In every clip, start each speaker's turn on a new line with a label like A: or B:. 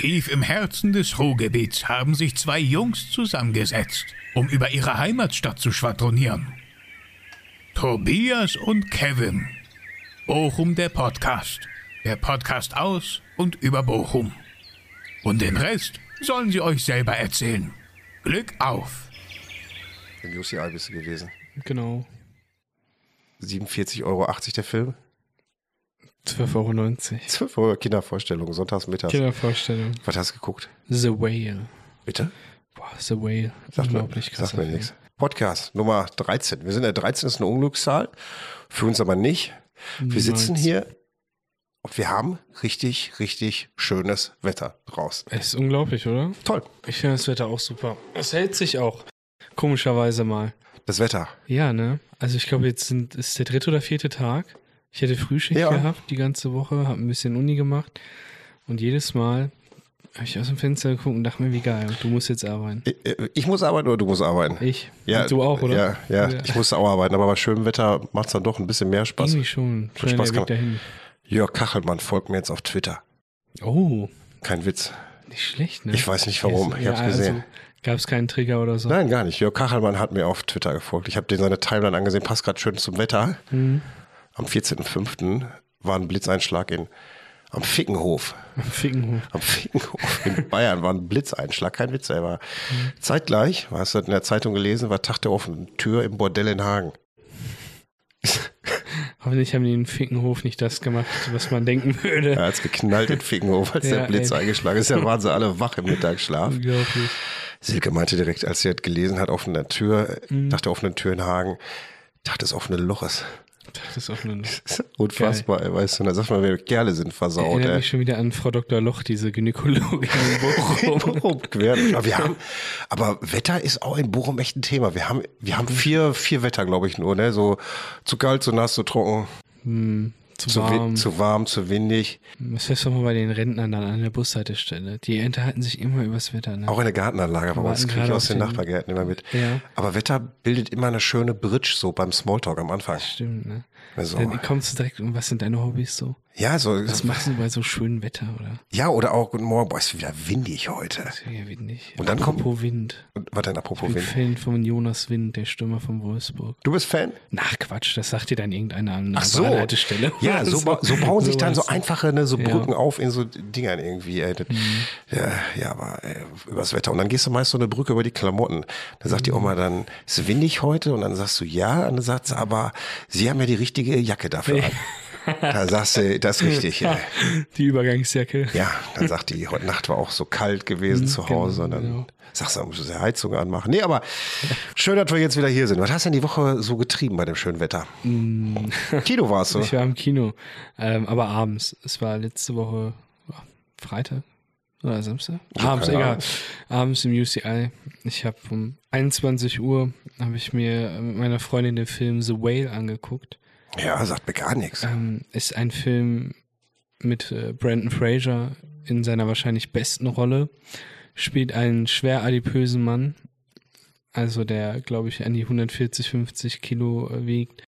A: Tief im Herzen des Ruhrgebiets haben sich zwei Jungs zusammengesetzt, um über ihre Heimatstadt zu schwadronieren. Tobias und Kevin. Bochum der Podcast. Der Podcast aus und über Bochum. Und den Rest sollen sie euch selber erzählen. Glück auf!
B: Im UCI bist du gewesen.
C: Genau.
B: 47,80 Euro der Film.
C: 12,90 Euro.
B: 12 Euro Kindervorstellung, sonntagsmittags.
C: Kindervorstellung.
B: Was hast du geguckt?
C: The Whale.
B: Bitte?
C: Boah, The Whale.
B: Mir,
C: Unglaublich krass.
B: sagt mir nichts. Podcast Nummer 13. Wir sind der 13 ist eine Unglückszahl. Für uns aber nicht. Wir sitzen hier und wir haben richtig, richtig schönes Wetter draußen.
C: Es ist unglaublich, oder?
B: Toll.
C: Ich finde das Wetter auch super. Es hält sich auch. Komischerweise mal.
B: Das Wetter.
C: Ja, ne? Also ich glaube, jetzt sind, ist der dritte oder vierte Tag. Ich hätte Frühschicht
B: Ja.
C: gehabt die ganze Woche, habe ein bisschen Uni gemacht. Und jedes Mal habe ich aus dem Fenster geguckt und dachte mir, wie geil. Du musst jetzt arbeiten.
B: Ich, äh, ich muss arbeiten oder du musst arbeiten?
C: Ich.
B: Ja,
C: Und du auch, oder?
B: Ja, ja, ich muss auch arbeiten, aber bei schönem Wetter macht es dann doch ein bisschen mehr Spaß.
C: Irgendwie schon. Schon
B: Spaß kann-
C: dahin.
B: Jörg Kachelmann folgt mir jetzt auf Twitter.
C: Oh,
B: Kein Witz.
C: nicht schlecht, ne?
B: Ich weiß nicht warum. Ich hab's gesehen.
C: Gab es keinen Trigger oder so?
B: Nein, gar nicht. Jörg Kachelmann hat mir auf Twitter gefolgt. Ich habe den seine Timeline angesehen, passt gerade schön zum Wetter.
C: Mhm.
B: Am 14.05. war ein Blitzeinschlag in am Fickenhof.
C: Fickenhof.
B: Am Fickenhof in Bayern war ein Blitzeinschlag, kein Witz, er war zeitgleich, hast du in der Zeitung gelesen, war Tag der offenen Tür im Bordell in Hagen.
C: Hoffentlich haben die in Fickenhof nicht das gemacht, was man denken würde.
B: Er hat's geknallt in Fickenhof, als
C: Ja,
B: der Blitz
C: ey.
B: eingeschlagen ist. Ja, waren sie alle wach im Mittagsschlaf.
C: Unglaublich.
B: Silke meinte direkt, als sie das gelesen hat, offene Tür,
C: Mhm.
B: Tag der offenen Tür in Hagen, Tag des offenen Loches.
C: Das ist auch eine
B: Unfassbar, ey, weißt du, da sagt man, wir Kerle sind versaut,
C: Erinnert
B: ey.
C: mich schon wieder an Frau Dr. Loch, diese Gynäkologin in Bochum.
B: Bochum quer. Aber wir haben, aber Wetter ist auch in Bochum echt ein Thema. Wir haben, wir haben vier, vier Wetter, glaube ich, nur, ne? So zu kalt, zu nass, zu trocken,
C: Hm, zu
B: zu,
C: warm.
B: zu warm, zu windig.
C: Was fährst du mal bei den Rentnern dann an der Bushaltestelle? Die unterhalten sich immer übers Wetter, ne?
B: Auch in der Gartenanlage uns
C: warten
B: kriege ich aus den
C: den-
B: Nachbargärten immer mit.
C: Ja.
B: Aber Wetter bildet immer eine schöne Bridge so beim Smalltalk am Anfang.
C: Stimmt, ne?
B: Also,
C: Dann kommst du direkt, und was sind deine Hobbys so?
B: ja, so,
C: Was machst du bei so schönem Wetter, oder?
B: ja, oder auch guten Morgen, boah, ist wieder windig heute.
C: Ist ja windig.
B: Und dann kommt-
C: Apropos Wind.
B: Und was denn apropos
C: Ich bin
B: Wind?
C: Fan von Jonas Wind, der Stürmer von Wolfsburg.
B: Du bist Fan?
C: Nach Quatsch, das sagt dir dann irgendeiner an
B: Ach so.
C: einer Haltestelle.
B: Ja, so, ba so bauen sich dann so einfache ne, so
C: Ja. Mhm.
B: Brücken auf in so Dingern irgendwie. Ey. Das, ja, ja, aber ey, übers Wetter. Und dann gehst du meist so eine Brücke über die Klamotten. Da sagt
C: Mhm.
B: die Oma dann, ist es windig heute? Und dann sagst du ja. Und dann sagt sie, aber sie haben ja die richtige Jacke dafür an. Da sagst du, das ist richtig. Ey.
C: Die Übergangsjacke.
B: Ja, dann sagt die, heute Nacht war auch so kalt gewesen zu Hause. Und dann
C: genau.
B: sagst du, dann musst du die Heizung anmachen. Nee, aber schön, dass wir jetzt wieder hier sind. Was hast du denn die Woche so getrieben bei dem schönen Wetter? Kino warst du.
C: Ich war im Kino, ähm, aber abends. Es war letzte Woche Freitag oder Samstag?
B: Ich
C: abends, egal. Abends im UCI. Ich habe um 21 Uhr habe ich mir mit meiner Freundin den Film The Whale angeguckt.
B: Ja, sagt mir gar nichts.
C: Ähm, ist ein Film mit äh, Brandon Fraser in seiner wahrscheinlich besten Rolle. Spielt einen schwer adipösen Mann. Also der, glaube ich, an die 140, 50 Kilo äh, wiegt.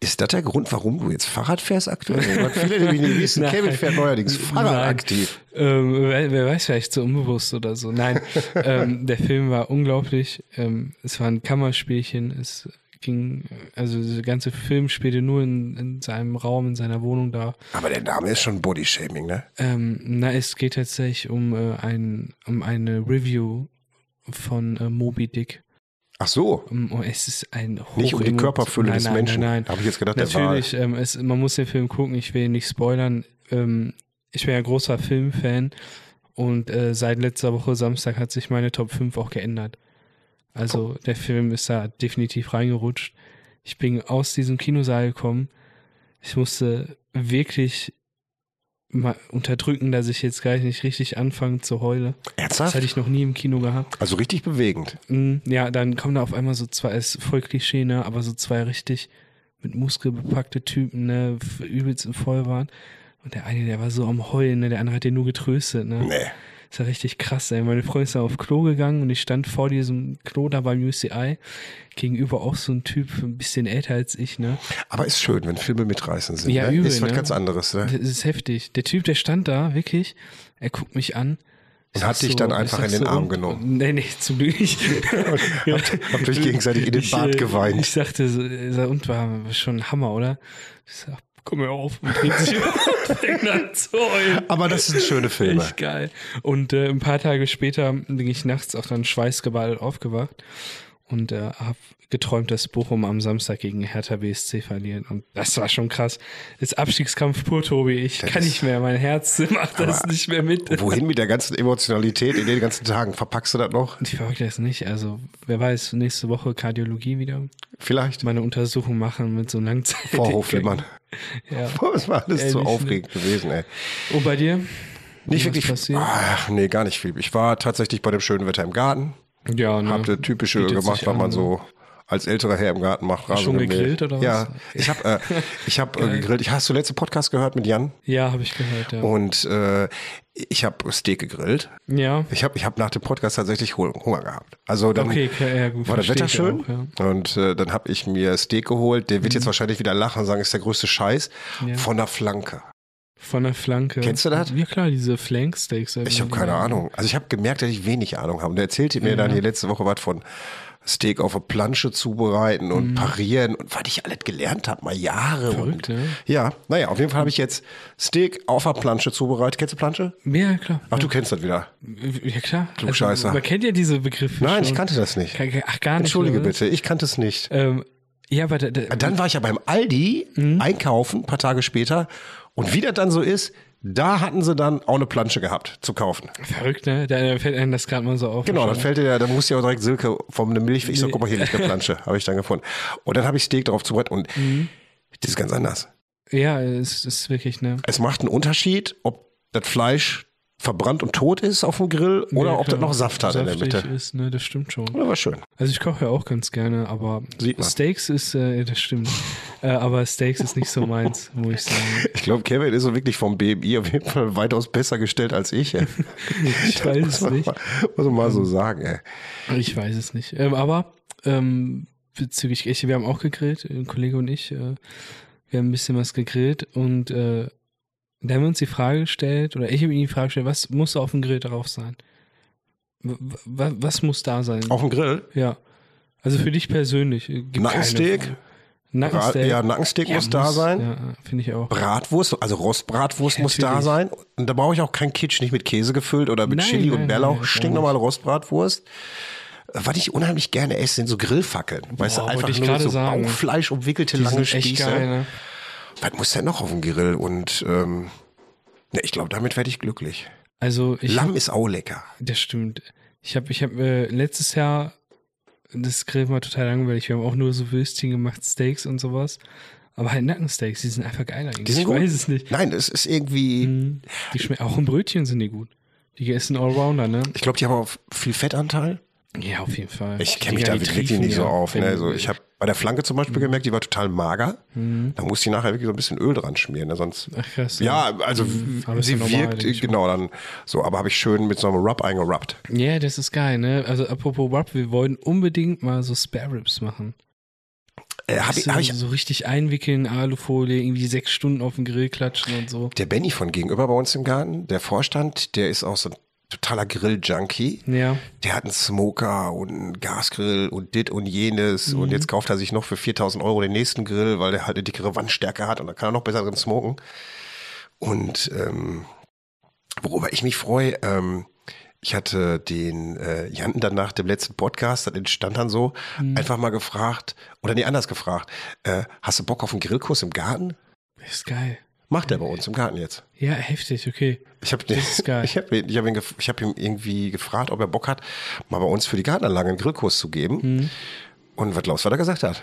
B: Ist das der Grund, warum du jetzt Fahrrad fährst aktuell? Was viele nämlich nicht wissen. Kevin fährt neuerdings Fahrrad
C: Nein.
B: aktiv.
C: Ähm, wer, wer weiß, vielleicht so unbewusst oder so. Nein, ähm, der Film war unglaublich. Ähm, es war ein Kammerspielchen. Es ging, also der ganze Film spielte nur in, in seinem Raum, in seiner Wohnung da.
B: Aber der Name ist schon Bodyshaming, ne?
C: Ähm, na, es geht tatsächlich um, äh, ein, um eine Review von äh, Moby Dick.
B: Ach so,
C: oh, es ist ein
B: nicht um die Körperfülle
C: nein,
B: des
C: nein,
B: Menschen.
C: Nein, nein.
B: Habe ich jetzt gedacht, der war.
C: Natürlich, ähm, es, man muss den Film gucken, ich will ihn nicht spoilern. Ähm, ich bin ja großer Filmfan und äh, seit letzter Woche Samstag hat sich meine Top 5 auch geändert. Also der Film ist da definitiv reingerutscht. Ich bin aus diesem Kinosaal gekommen. Ich musste wirklich mal unterdrücken, dass ich jetzt gleich nicht richtig anfange zu heulen. Das
B: Ernsthaft?
C: hatte ich noch nie im Kino gehabt.
B: Also richtig bewegend.
C: Mm, Ja, dann kommen da auf einmal so zwei, ist voll Klischee, ne, aber so zwei richtig mit Muskel bepackte Typen, ne, übelst im Voll waren. Und der eine, der war so am Heulen, ne, der andere hat den nur getröstet, ne.
B: Nee.
C: Das war richtig krass, ey. Meine Freundin ist dann auf Klo gegangen und ich stand vor diesem Klo da beim UCI. Gegenüber auch so ein Typ, ein bisschen älter als ich, ne.
B: Aber ist schön, wenn Filme mitreißend sind.
C: Ja,
B: ne?
C: übel,
B: Ist was
C: ne?
B: ganz anderes, ne?
C: Das ist heftig. Der Typ, der stand da, wirklich, er guckt mich an
B: Und hat dich dann einfach in den Arm genommen.
C: Nee, nee, zum Glück nicht.
B: habt, habt euch gegenseitig in den
C: Ich,
B: Bart
C: äh,
B: geweint.
C: Ich sagte, so, äh, so, und war schon ein Hammer, oder? Ich sag, komm mir auf und dreht sich um zu heulen.
B: Aber das sind schöne Filme.
C: Echt geil. Und äh, ein paar Tage später bin ich nachts auch dann schweißgeballt aufgewacht und äh, habe geträumt, dass Bochum am Samstag gegen Hertha BSC verliert. Und das war schon krass. Das ist Abstiegskampf pur, Tobi. Ich kann nicht mehr. Mein Herz macht das nicht mehr mit.
B: Wohin mit der ganzen Emotionalität in den ganzen Tagen? Verpackst du das noch?
C: Ich verfolge das nicht. Also, wer weiß, nächste Woche Kardiologie wieder.
B: Vielleicht.
C: Meine Untersuchung machen mit so Langzeit.
B: Vorhofflimmern.
C: Ja.
B: Das war alles zu
C: Ehrlich, ne?
B: aufregend gewesen, ey.
C: Und bei dir?
B: Nicht wirklich.
C: passiert?
B: Ach, nee, gar nicht viel. Ich war tatsächlich bei dem schönen Wetter im Garten.
C: Ja, ne?
B: Hab das typische
C: Bietet
B: gemacht, was
C: an,
B: man so als älterer Herr im Garten macht. Rasen
C: Schon
B: gemäht.
C: gegrillt oder was?
B: Ja, ich habe äh, ich hab, äh, gegrillt. Ich, hast du letzte Podcast gehört mit Jan?
C: Ja, habe ich gehört, ja.
B: Und äh, ich habe Steak gegrillt.
C: ja.
B: Ich habe ich hab nach dem Podcast tatsächlich Hunger gehabt. Also dann
C: Okay, okay, ja, gut,
B: war das Wetter schön
C: auch, ja.
B: und äh, dann habe ich mir Steak geholt. Der wird jetzt wahrscheinlich wieder lachen und sagen, ist der größte Scheiß.
C: Mhm. Ja.
B: Von der Flanke.
C: Von der Flanke.
B: Kennst du das?
C: Ja klar, diese Flanksteaks.
B: Ich habe keine Ahnung. Also ich habe gemerkt, dass ich wenig Ahnung habe. Und er erzählte mir dann hier letzte Woche was von Steak auf der Plansche zubereiten und parieren und was ich alles gelernt habe, mal Jahre.
C: Verrückt,
B: und,
C: ne?
B: Ja, naja, auf jeden Fall habe ich jetzt Steak auf der Plansche zubereitet. Kennst du Plansche?
C: Ja, klar.
B: Ach, du kennst das wieder.
C: Ja, klar.
B: Klugscheißer.
C: man kennt ja diese Begriffe
B: Nein,
C: schon.
B: ich kannte das nicht.
C: Ach, gar nicht.
B: Entschuldige
C: oder
B: bitte, ich kannte es nicht.
C: Ähm, ja, aber da, da,
B: Dann war ich ja beim Aldi
C: Mhm.
B: einkaufen, ein paar Tage später. Und wie das dann so ist, da hatten sie dann auch eine Plansche gehabt zu kaufen.
C: verrückt, ne? Da fällt einem das gerade mal so auf.
B: Genau, dann fällt dir ja, dann musst du ja auch direkt Silke vom eine Milch. Ich sag, guck mal, hier liegt eine Plansche, habe ich dann gefunden. Und dann habe ich Steak drauf zubereitet und
C: Mhm.
B: das ist ganz anders.
C: Ja, es ist wirklich, ne?
B: Es macht einen Unterschied, ob das Fleisch verbrannt und tot ist auf dem Grill oder
C: Ja,
B: ob das noch Saft hat in der Mitte.
C: ist, ne? Das stimmt schon.
B: Ja, war schön.
C: Also ich koche ja auch ganz gerne, aber. Steaks ist, äh, das stimmt. äh, aber Steaks ist nicht so meins, muss ich sagen.
B: Ich glaube, Kevin ist so wirklich vom BMI auf jeden Fall weitaus besser gestellt als ich. Ey.
C: Ich weiß es nicht.
B: Muss man mal so sagen. Ey.
C: Ich weiß es nicht. Ähm, aber ähm, bezüglich ich, wir haben auch gegrillt, ein Kollege und ich. Äh, wir haben ein bisschen was gegrillt und äh, da haben wir uns die Frage gestellt, oder ich habe ihm die Frage gestellt, was muss auf dem Grill drauf sein? W was muss da sein?
B: Auf dem Grill?
C: Ja. Also für dich persönlich. äh,
B: Nackensteak?
C: Nackensteak.
B: ja, Nackensteak
C: Ja,
B: muss da sein.
C: Ja, finde ich auch.
B: Bratwurst, also Rostbratwurst
C: Ja,
B: muss da sein. Und da brauche ich auch kein Kitsch, nicht mit Käse gefüllt oder mit
C: Nein,
B: Chili und
C: nein,
B: Bärlauch.
C: nein,
B: Stinknormale Rostbratwurst. Was ich unheimlich gerne esse, sind so Grillfackeln. weißt du, einfach nur so
C: sagen.
B: Bauchfleisch umwickelte
C: Die
B: lange Spieße.
C: geil, ne?
B: Was muss denn noch auf dem Grill? Und ähm, ne, ich glaube, damit werde ich glücklich.
C: Also ich
B: Lamm ist auch lecker.
C: Das stimmt. Ich habe ich hab, äh, letztes Jahr, das Grill war total langweilig. Wir haben auch nur so Würstchen gemacht, Steaks und sowas. Aber halt Nackensteaks, die sind einfach geiler.
B: Die sind
C: ich
B: gut.
C: weiß es nicht.
B: Nein, es ist irgendwie,
C: Mhm. Die schmecken auch im Brötchen sind die gut. Die essen Allrounder, ne?
B: ich glaube, die haben auch viel Fettanteil.
C: Ja, auf jeden Fall.
B: Ich kenne mich da wirklich nicht so
C: ja,
B: auf.
C: wenn-
B: Ne? Also ich habe bei der Flanke zum Beispiel gemerkt, die war total mager. Da musste ich nachher wirklich so ein bisschen Öl dran schmieren. Ne? Sonst,
C: Ach krass.
B: ja, also
C: ist
B: sie
C: normal,
B: wirkt, genau, dann so. Aber habe ich schön mit so einem Rub eingerubbt.
C: Ja, das ist geil, ne? Also apropos Rub, wir wollen unbedingt mal so Spare Ribs machen.
B: Äh, habe ich,
C: so,
B: hab ich
C: so richtig einwickeln, Alufolie, irgendwie sechs Stunden auf den Grill klatschen und so.
B: der Benny von gegenüber bei uns im Garten, der Vorstand, der ist auch so ein totaler Grill-Junkie.
C: Ja.
B: Der hat einen Smoker und einen Gasgrill und dit und jenes. Und jetzt kauft er sich noch für 4000 Euro den nächsten Grill, weil der halt eine dickere Wandstärke hat und da kann er noch besser drin smoken. Und ähm, worüber ich mich freue, ähm, ich hatte den äh, Jan dann nach dem letzten Podcast, das entstand dann so, einfach mal gefragt, oder nee, anders gefragt, äh, hast du Bock auf einen Grillkurs im Garten?
C: Ist geil.
B: Macht er bei uns im Garten jetzt.
C: Ja, heftig, okay.
B: Ich habe
C: geil.
B: ich hab, ich hab ihn, ich hab ihm irgendwie gefragt, ob er Bock hat, mal bei uns für die Gartenanlage einen Grillkurs zu geben.
C: Mhm.
B: Und was glaubst du, was er gesagt hat?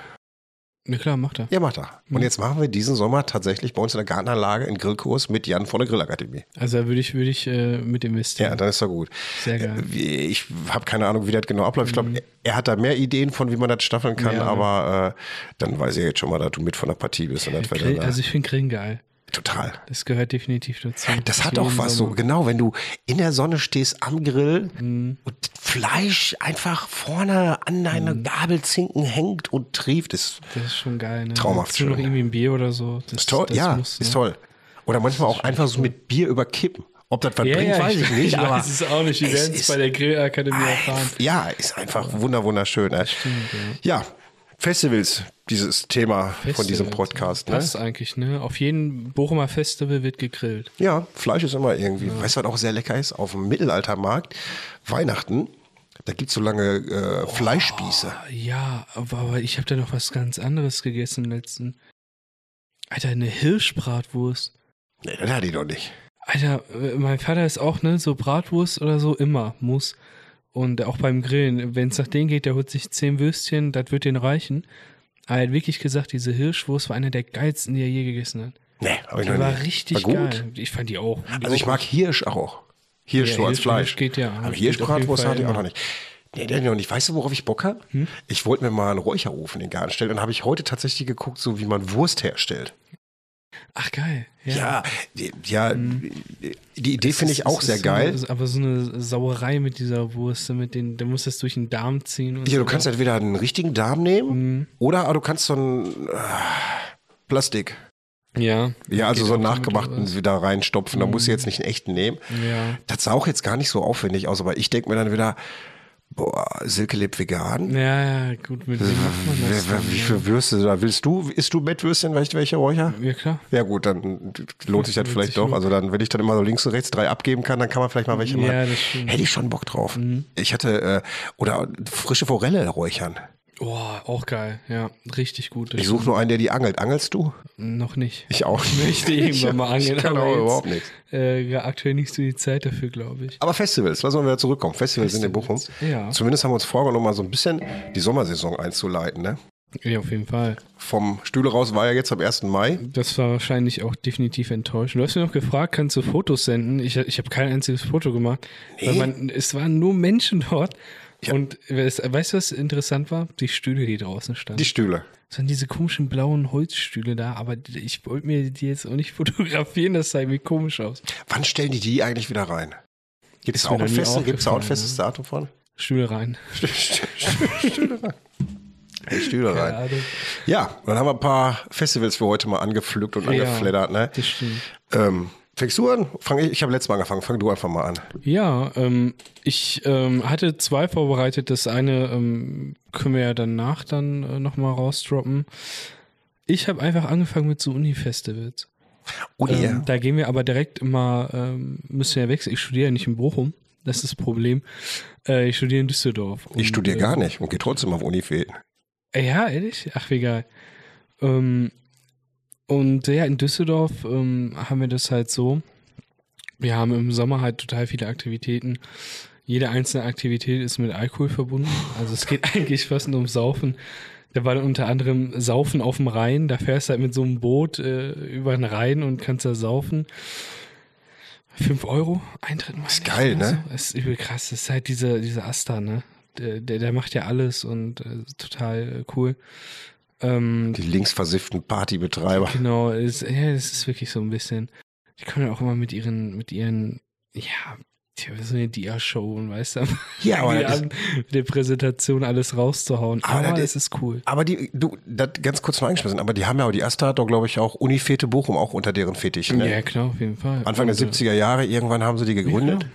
C: Ja klar, macht er.
B: Ja, macht er. Und jetzt machen wir diesen Sommer tatsächlich bei uns in der Gartenanlage einen Grillkurs mit Jan von der Grillakademie.
C: Also da würde ich, würde ich äh, mit investieren.
B: Ja, dann ist doch gut.
C: Sehr geil.
B: Wie- Ich habe keine Ahnung, wie das genau abläuft. Ich glaube, er hat da mehr Ideen von, wie man das staffeln kann,
C: Mhm. Ja.
B: aber äh, dann weiß ich jetzt schon mal, dass du mit von der Partie bist. Und das
C: Grill,
B: äh,
C: also ich finde Grillen geil.
B: Total.
C: Das gehört definitiv dazu.
B: Das hat auch was so,
C: Sommer.
B: genau, wenn du in der Sonne stehst am Grill
C: Mhm.
B: und Fleisch einfach vorne an deine
C: Mhm.
B: Gabelzinken hängt und trieft, ist,
C: Das ist schon geil. Ne?
B: Traumhaft
C: Dazu noch
B: schön.
C: irgendwie ein Bier oder so. Das,
B: ist toll.
C: Das
B: ja,
C: muss, ne?
B: ist toll. Oder manchmal auch einfach so mit Bier überkippen. Ob das was bringt, weiß ich nicht.
C: Ich
B: aber
C: es auch nicht.
B: Es
C: werden es
B: ist-
C: bei der Grillakademie erfahren.
B: Ja, ist einfach wunder wunderschön. Ne?
C: Stimmt, ja.
B: Ja, Festivals, dieses Thema von diesem
C: Festivals,
B: Podcast. Ne?
C: Passt eigentlich, ne? Auf jedem Bochumer Festival wird gegrillt.
B: Ja, Fleisch ist immer irgendwie. Weißt du, was auch sehr lecker ist? Auf dem Mittelaltermarkt, Weihnachten, da gibt es so lange äh, Fleischspieße.
C: Ja, aber, aber ich habe da noch was ganz anderes gegessen letzten. Alter, eine Hirschbratwurst.
B: Nee, das hatte ich doch nicht.
C: Alter, äh, mein Vater ist auch, ne, so Bratwurst oder so, immer, muss. Und auch beim Grillen, wenn es nach denen geht, der holt sich zehn Würstchen, das wird denen reichen. Aber er hat wirklich gesagt, diese Hirschwurst war einer der geilsten, die er je gegessen hat.
B: Nee, ich
C: Die
B: noch
C: war
B: nicht.
C: richtig
B: war gut.
C: geil. Ich fand die auch. Die
B: Also ich
C: auch-
B: mag Hirsch auch. Hirsch
C: Ja,
B: so als
C: Hirsch-
B: Fleisch.
C: Hirsch geht ja.
B: Aber Hirschbratwurst hatte ich auch noch nicht. Nee, der noch nicht. Weißt du, worauf ich Bock hab?
C: Hm?
B: Ich wollte mir mal einen Räucherofen in den Garten stellen. Dann habe ich heute tatsächlich geguckt, so wie man Wurst herstellt.
C: Ach, geil.
B: Ja, die, ja, die Idee
C: Es
B: finde ich auch
C: es
B: sehr
C: ist
B: geil.
C: So eine, aber so eine Sauerei mit dieser Wurst, mit den, da musst du das durch den Darm ziehen. Und
B: Ja, du
C: so.
B: kannst entweder einen richtigen Darm nehmen
C: Mhm.
B: oder du kannst so ein äh, Plastik.
C: Ja.
B: Ja, also so einen nachgemachten wieder reinstopfen. Da musst du jetzt nicht einen echten nehmen.
C: Ja.
B: Das sah auch jetzt gar nicht so aufwendig aus, aber ich denke mir dann wieder, boah, Silke lebt vegan.
C: Ja, ja, gut, mit wem macht man das?
B: Wer- Wie viele Würste da willst du? Isst du Mettwürstchen, welche, welche Räucher?
C: Ja, klar.
B: Ja gut, dann lohnt sich das vielleicht doch. Also dann, wenn ich dann immer so links und rechts drei abgeben kann, dann kann man vielleicht mal welche
C: Ja,
B: machen.
C: Mhm.
B: Hätte ich schon Bock drauf. Ich hatte, äh, oder frische Forelle räuchern.
C: Oh, auch geil. Ja, richtig gut.
B: Ich suche nur einen, der die angelt. Angelst du?
C: Noch nicht.
B: Ich auch.
C: Ich möchte irgendwann mal angeln,
B: Ich kann
C: aber
B: auch überhaupt nichts.
C: Äh, ja, aktuell nicht so die Zeit dafür, glaube ich.
B: Aber Festivals, lassen wir wieder zurückkommen. Festivals, sind in Bochum.
C: Festivals, ja.
B: Zumindest haben wir uns vorgenommen, mal so ein bisschen die Sommersaison einzuleiten. Ne?
C: Ja, auf jeden Fall.
B: Vom Stühle raus war ja jetzt am 1. Mai.
C: Das war wahrscheinlich auch definitiv enttäuschend. Du hast mir noch gefragt, kannst du Fotos senden? Ich, ich habe kein einziges Foto gemacht. Weil man, es waren nur Menschen dort. Und es, weißt du, was interessant war? Die Stühle, die draußen standen.
B: Die Stühle.
C: Es waren diese komischen blauen Holzstühle da, aber ich wollte mir die jetzt auch nicht fotografieren, das sah irgendwie komisch aus.
B: Wann stellen die die eigentlich wieder rein? Gibt es auch, ein
C: noch nie
B: Feste- gibt's auch ein
C: aufgefallen,
B: festes Datum von?
C: Stühle rein.
B: Stühle rein. Hey, Stühle rein. Ja, und dann haben wir ein paar Festivals für heute mal angepflückt und
C: Ja.
B: angeflattert. Ne?
C: Das stimmt.
B: Ähm, fängst du an? Fang ich ich habe letztes Mal angefangen. Fang du einfach mal an.
C: Ja, ähm, ich ähm, hatte zwei vorbereitet. Das eine ähm, können wir ja danach dann äh, nochmal rausdroppen. Ich habe einfach angefangen mit so Uni-Festivals.
B: Uni,
C: Ähm, da gehen wir aber direkt immer, ähm, müssen wir ja wechseln. Ich studiere ja nicht in Bochum. Das ist das Problem. Äh, ich studiere in Düsseldorf.
B: ich
C: Und,
B: studiere
C: äh,
B: gar nicht und gehe trotzdem auf Uni fehlen.
C: Äh, Ja, ehrlich? Ach, wie geil. Ähm, und ja, in Düsseldorf ähm, haben wir das halt so. Wir haben im Sommer halt total viele Aktivitäten. Jede einzelne Aktivität ist mit Alkohol verbunden. Also es geht eigentlich fast nur um Saufen. Da war dann unter anderem Saufen auf dem Rhein. Da fährst du halt mit so einem Boot äh, über den Rhein und kannst da saufen. Fünf Euro Eintritt.
B: Ist geil,
C: oder
B: ne?
C: Ist übel krass. Das ist halt dieser, dieser Asta, ne? Der, der, der macht ja alles und äh, total äh, cool. Ähm,
B: Die linksversifften Partybetreiber.
C: genau, ist, ja, das ist wirklich so ein bisschen. Die kommen ja auch immer mit ihren, mit ihren, ja, tja, so eine Dia-Show und weißt du,
B: Ja, aber das
C: an, mit der Präsentation alles rauszuhauen.
B: Aber
C: Aber,
B: das
C: es ist cool.
B: Aber die, du, das ganz kurz noch eingeschmissen, aber die haben ja auch, die Asta hat doch, glaube ich, auch Unifete Bochum auch unter deren Fetichen. Ne?
C: Ja, klar, auf jeden Fall.
B: Anfang der
C: Und, äh,
B: 70er Jahre, irgendwann haben sie die gegründet.
C: Ja.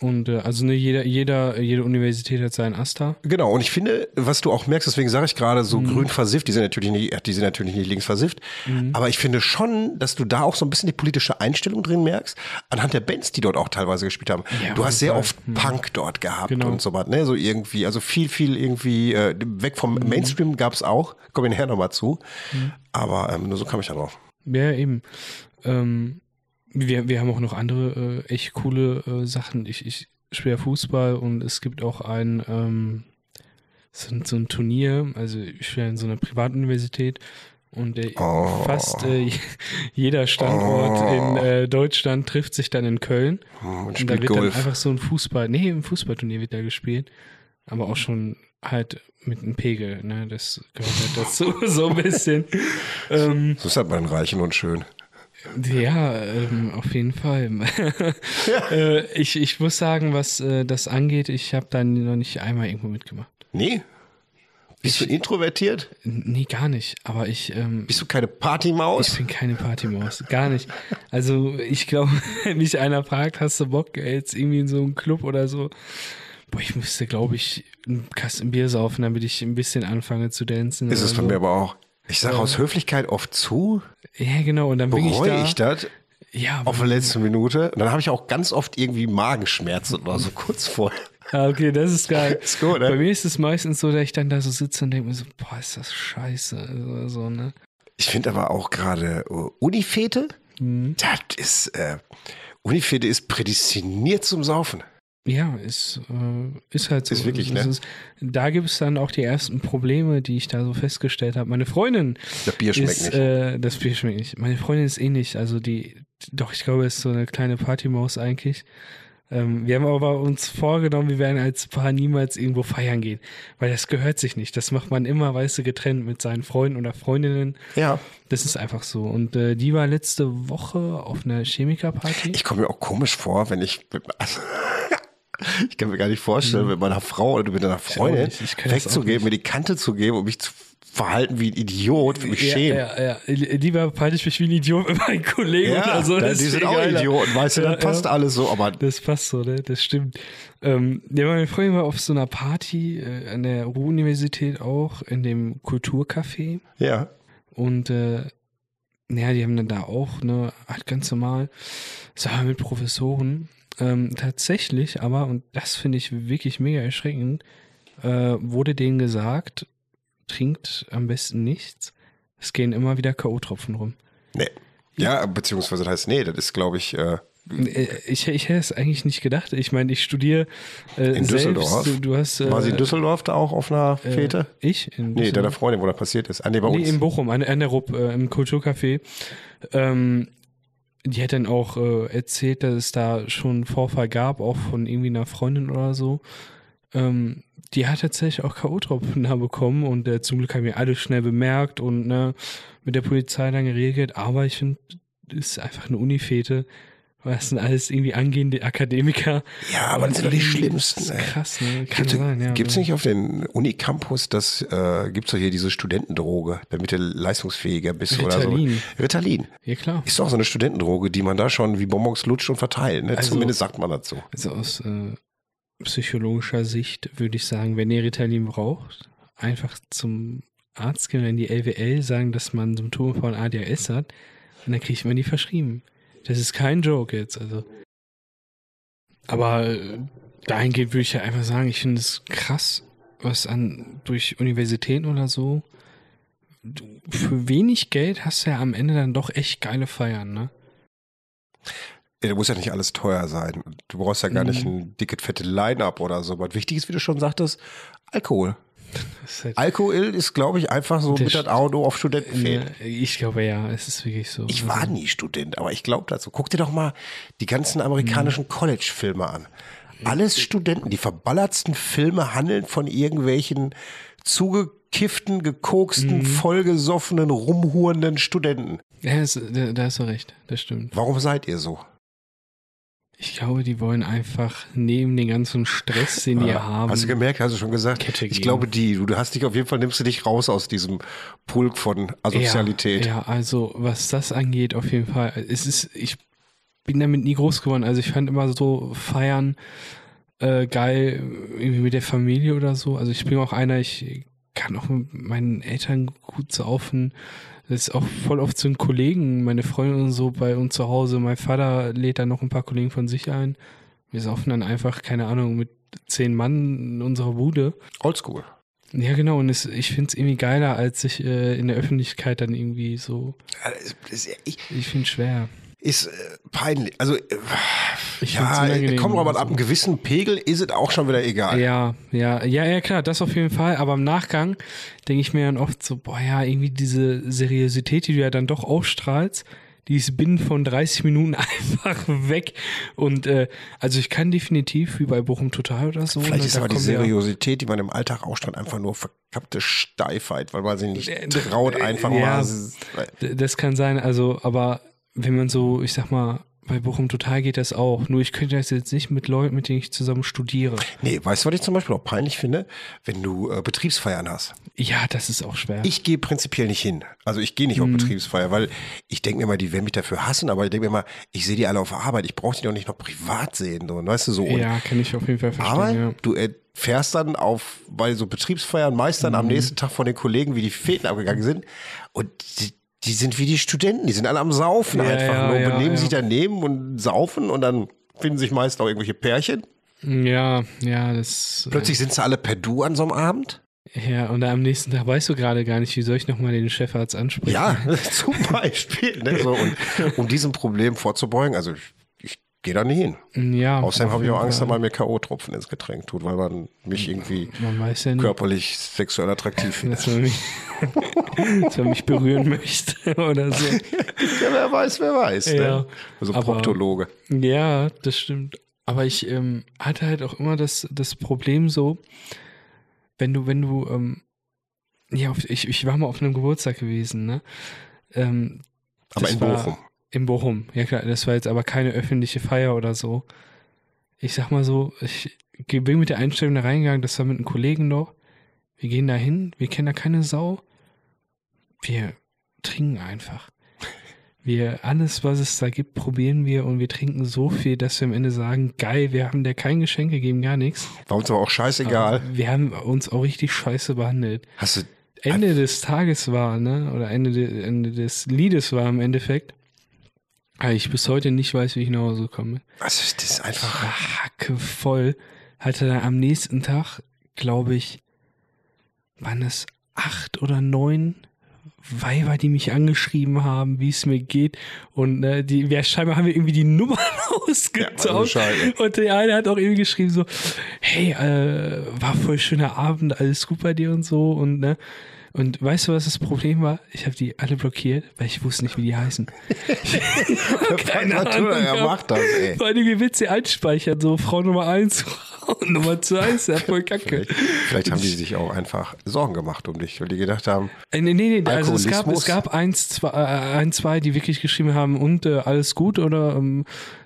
C: Und äh, also ne, jeder, jeder, jede Universität hat seinen Asta.
B: Genau, und ich finde, was du auch merkst, deswegen sage ich gerade so
C: Mhm.
B: grün versifft, die sind natürlich nicht, die sind natürlich nicht links versifft,
C: Mhm.
B: aber ich finde schon, dass du da auch so ein bisschen die politische Einstellung drin merkst, anhand der Bands, die dort auch teilweise gespielt haben.
C: Ja,
B: du hast sehr
C: Fall.
B: oft Punk dort gehabt
C: Genau.
B: und so was, ne, so irgendwie, also viel, viel irgendwie, äh, weg vom
C: Mhm.
B: Mainstream gab's auch, komme ich nachher nochmal zu, aber ähm, nur so kam ich da drauf.
C: Ja, eben. Ähm, wir, wir haben auch noch andere äh, echt coole äh, Sachen. Ich, ich spiele Fußball und es gibt auch ein, ähm, so, ein- so ein Turnier. Also ich spiele in so einer Privatuniversität und äh,
B: Oh.
C: fast äh, jeder Standort in äh, Deutschland trifft sich dann in Köln.
B: Hm, Und
C: Und da wird
B: Golf.
C: dann einfach so ein Fußball, nee, ein Fußballturnier wird da gespielt. Aber auch schon halt mit einem Pegel, ne? Das gehört halt dazu, so ein bisschen. ähm,
B: So ist das bei den Reichen und schön.
C: Ja, ähm, auf jeden Fall. äh, ich, ich muss sagen, was äh, das angeht, ich habe da noch nicht einmal irgendwo mitgemacht.
B: Nee? Bist du introvertiert?
C: Nee, gar nicht. Aber ich. Ähm,
B: Bist du keine
C: ich
B: Partymaus?
C: bin keine Partymaus. Gar nicht. Also, ich glaube, wenn mich einer fragt, hast du Bock, jetzt irgendwie in so einen Club oder so? Boah, ich müsste, glaube ich, einen Kasten Bier saufen, damit ich ein bisschen anfange zu dancen.
B: Ist es von
C: so.
B: mir aber auch. Ich sage aus Höflichkeit oft zu,
C: Ja, genau. Und dann bin ich
B: bereue
C: da.
B: ich das
C: ja,
B: auf der letzten Minute. Und dann habe ich auch ganz oft irgendwie Magenschmerzen oder so kurz vorher.
C: Ah, okay, das ist geil.
B: Ist gut, ne?
C: Bei mir ist es meistens so, dass ich dann da so sitze und denke mir so, boah, ist das scheiße. Also, so, ne?
B: Ich finde aber auch gerade äh, Unifete,
C: Mhm.
B: das ist, äh, Unifete ist prädestiniert zum Saufen.
C: Ja, ist, äh, ist halt so.
B: Ist wirklich,
C: Das
B: ne?
C: ist, da gibt es dann auch die ersten Probleme, die ich da so festgestellt habe. Meine Freundin
B: Das Bier schmeckt
C: ist,
B: nicht.
C: Äh, das Bier schmeckt nicht. Meine Freundin ist ähnlich, also die, doch, ich glaube, ist so eine kleine Partymaus eigentlich. Ähm, wir haben aber uns vorgenommen, wir werden als Paar niemals irgendwo feiern gehen, weil das gehört sich nicht. Das macht man immer, weißt du, getrennt mit seinen Freunden oder Freundinnen.
B: ja.
C: Das ist einfach so. Und äh, die war letzte Woche auf einer Chemikerparty.
B: Ich komme mir auch komisch vor, wenn ich. Ich kann mir gar nicht vorstellen, mit meiner Frau oder mit einer Freundin
C: nicht.
B: mir die Kante zu geben und mich zu verhalten wie ein Idiot, für mich
C: ja,
B: schämen.
C: ja, ja. Lieber verhalte ich mich wie ein Idiot mit meinen Kollegen
B: Ja,
C: oder so.
B: die sind auch
C: geiler.
B: Idioten, weißt du,
C: Ja,
B: das passt
C: ja.
B: alles so, aber
C: Das passt so, ne? Das stimmt. Ähm, ja, meine Freundin war auf so einer Party äh, an der Ruhr-Universität auch, in dem Kulturcafé.
B: ja.
C: Und äh, naja, die haben dann da auch, ne, halt ganz normal, Sachen mit Professoren. Ähm, tatsächlich aber, und das finde ich wirklich mega erschreckend, äh, wurde denen gesagt, trinkt am besten nichts. Es gehen immer wieder K.O.-Tropfen rum.
B: Nee. Ja, beziehungsweise das heißt, nee, das ist, glaube ich, äh,
C: Äh, Ich, ich hätte es eigentlich nicht gedacht. Ich meine, ich studiere äh,
B: In
C: selbst.
B: Düsseldorf?
C: Du, du hast, äh,
B: war sie in Düsseldorf da auch auf einer
C: äh,
B: Fete?
C: Ich? In
B: Nee, deiner Freundin, wo das passiert ist. Ah, nee, bei
C: Nee,
B: uns.
C: in Bochum, an, an der Rupp, äh, im Kulturcafé. Ähm, die hat dann auch äh, erzählt, dass es da schon einen Vorfall gab, auch von irgendwie einer Freundin oder so. Ähm, die hat tatsächlich auch K.O.-Tropfen da bekommen und äh, zum Glück haben wir alles schnell bemerkt und ne, mit der Polizei dann geregelt. Aber ich finde, ist einfach eine Unifete. Das sind alles irgendwie angehende Akademiker.
B: Ja, aber das sind doch die
C: irgendwie-
B: schlimmsten,
C: Das ist
B: ey.
C: krass, ne? Kann
B: Gibt
C: sein, ja.
B: es nicht auf den Unicampus, das äh, gibt's doch hier diese Studentendroge, damit du leistungsfähiger bist
C: Ritalin.
B: oder so. Ritalin.
C: Ja, klar.
B: Ist doch so eine Studentendroge, die man da schon wie Bonbons lutscht und verteilt. Ne?
C: Also-
B: Zumindest sagt man dazu.
C: Also aus äh, psychologischer Sicht würde ich sagen, wenn ihr Ritalin braucht, einfach zum Arzt gehen oder in die LWL sagen, dass man Symptome von ADHS hat und dann kriegt man die verschrieben. Das ist kein Joke jetzt, also. Aber äh, dahingehend würde ich ja einfach sagen, ich finde es krass, was an durch Universitäten oder so. Du, für wenig Geld hast du ja am Ende dann doch echt geile Feiern, ne?
B: Ja, da muss ja nicht alles teuer sein. Du brauchst ja gar nicht
C: Mhm.
B: ein dickes, fette Line-Up oder so. Was wichtig ist, wie du schon sagtest, Alkohol.
C: Halt,
B: Alkohol ist, glaube ich, einfach so mit das
C: St-
B: Auto auf Studentenfäden.
C: ne, ich glaube ja, es ist wirklich so.
B: Ich
C: Also-
B: war nie Student, aber ich glaube dazu. Guck dir doch mal die ganzen amerikanischen College-Filme an. Alles Studenten. Die verballertsten Filme handeln von irgendwelchen zugekifften, gekoksten, vollgesoffenen, rumhurenden Studenten.
C: Ja, da hast du recht, das stimmt.
B: Warum seid ihr so?
C: Ich glaube, die wollen einfach neben den ganzen Stress, den die
B: Ja.
C: haben.
B: Hast du gemerkt, hast du schon gesagt?
C: Kette
B: ich glaube, die, du hast dich auf jeden Fall, nimmst du dich raus aus diesem Pulk von Asozialität.
C: Ja, ja, also was das angeht, auf jeden Fall. Es ist, ich bin damit nie groß geworden. Also ich fand immer so Feiern äh, geil, irgendwie mit der Familie oder so. Also ich bin auch einer, ich kann auch mit meinen Eltern gut saufen. Das ist auch voll oft zu den Kollegen, meine Freunde und so bei uns zu Hause. Mein Vater lädt dann noch ein paar Kollegen von sich ein. Wir saufen dann einfach, keine Ahnung, mit zehn Mann in unserer Bude.
B: Oldschool.
C: Ja, genau. Und es, ich finde es irgendwie geiler, als sich äh, in der Öffentlichkeit dann irgendwie so.
B: Ja, das- das- Ich,
C: Ich finde es schwer.
B: Ist äh, peinlich. Also, äh,
C: Ich
B: ja, kommt aber
C: also.
B: ab einem gewissen Pegel ist es auch schon wieder egal.
C: Ja, ja, ja, ja, klar, das auf jeden Fall. Aber im Nachgang denke ich mir dann oft so, boah, ja, irgendwie diese Seriosität, die du ja dann doch ausstrahlst, die ist binnen von 30 Minuten einfach weg. Und äh, also ich kann definitiv, wie bei Bochum Total oder so.
B: Vielleicht
C: ne,
B: ist aber die Seriosität, die man im Alltag ausstrahlt, einfach nur verkappte Steifheit, weil man sich nicht
C: Äh,
B: traut, einfach
C: ja.
B: mal.
C: Das kann sein, also, aber wenn man so, ich sag mal, bei Bochum Total geht das auch. Nur ich könnte das jetzt nicht mit Leuten, mit denen ich zusammen studiere.
B: Nee, weißt du, was ich zum Beispiel auch peinlich finde? Wenn du äh, Betriebsfeiern hast.
C: Ja, das ist auch schwer.
B: Ich gehe prinzipiell nicht hin. Also ich gehe nicht auf Betriebsfeier, weil ich denke mir mal, die werden mich dafür hassen, aber ich denke mir mal, ich sehe die alle auf der Arbeit, ich brauche die doch nicht noch privat sehen. So, weißt du so. Und
C: ja, kann ich auf jeden Fall verstehen.
B: aber
C: ja.
B: du erfährst dann auf, bei so Betriebsfeiern meist dann
C: Mhm.
B: am nächsten Tag von den Kollegen, wie die Fäden abgegangen sind. Und die, die sind wie die Studenten, die sind alle am Saufen
C: Ja,
B: einfach.
C: ja,
B: nur,
C: ja,
B: benehmen sich daneben und saufen und dann finden sich meist auch irgendwelche Pärchen.
C: Ja, ja, das.
B: Plötzlich sind sie alle per Du an so einem Abend.
C: Ja, und am nächsten Tag weißt du gerade gar nicht, wie soll ich nochmal den Chefarzt ansprechen.
B: Ja, zum Beispiel. Ne? So, und um diesem Problem vorzubeugen, also ich gehe da nicht hin.
C: Ja.
B: Außerdem habe ich auch Angst, dass man mir K.O.-Tropfen ins Getränk tut, weil man mich irgendwie
C: Man ja
B: körperlich sexuell attraktiv findet.
C: dass man, mich, dass man mich berühren möchte oder so.
B: Ja, wer weiß, wer weiß.
C: Ja,
B: ne? Also
C: aber-
B: Proktologe.
C: Ja, das stimmt. Aber ich ähm, hatte halt auch immer das, das Problem so, wenn du, wenn du, ähm, ja, ich, ich war mal auf einem Geburtstag gewesen, ne? Ähm,
B: Aber in
C: war-
B: Bochum.
C: In Bochum, ja klar, das war jetzt aber keine öffentliche Feier oder so. Ich sag mal so, ich bin mit der Einstellung da reingegangen, das war mit einem Kollegen noch. Wir gehen da hin, wir kennen da keine Sau. Wir trinken einfach. Wir, alles, was es da gibt, probieren wir und wir trinken so viel, dass wir am Ende sagen, geil, wir haben dir kein Geschenk gegeben, gar nichts.
B: War uns aber auch scheißegal.
C: Aber Wir haben uns auch richtig scheiße behandelt.
B: Hast du,
C: Ende des Tages war, ne, oder Ende, de, Ende des Liedes war im Endeffekt, weil ich bis heute nicht weiß, wie ich nach Hause komme.
B: also das ist einfach.
C: Hacke voll. Hatte dann am nächsten Tag, glaube ich, waren es acht oder neun Weiber, die mich angeschrieben haben, wie es mir geht. Und äh, die, wir scheinbar haben wir irgendwie die Nummern ausgetauscht.
B: also Scheiße.
C: und der eine hat auch irgendwie geschrieben so, hey, äh, war voll schöner Abend, alles gut bei dir und so. Und ne, und weißt du, was das Problem war? Ich habe die alle blockiert, weil ich wusste nicht, wie die heißen. Keine Ahnung.
B: er macht das, ey.
C: Vor allem, wie willst du einspeichern? So, Frau Nummer eins, Frau Nummer zwei ist ja voll kacke.
B: Vielleicht haben die sich auch einfach Sorgen gemacht um dich, weil die gedacht haben,
C: Äh, nee, nee, nee, also es gab, es gab eins, zwei, äh, ein, zwei, die wirklich geschrieben haben, und äh, alles gut oder ähm,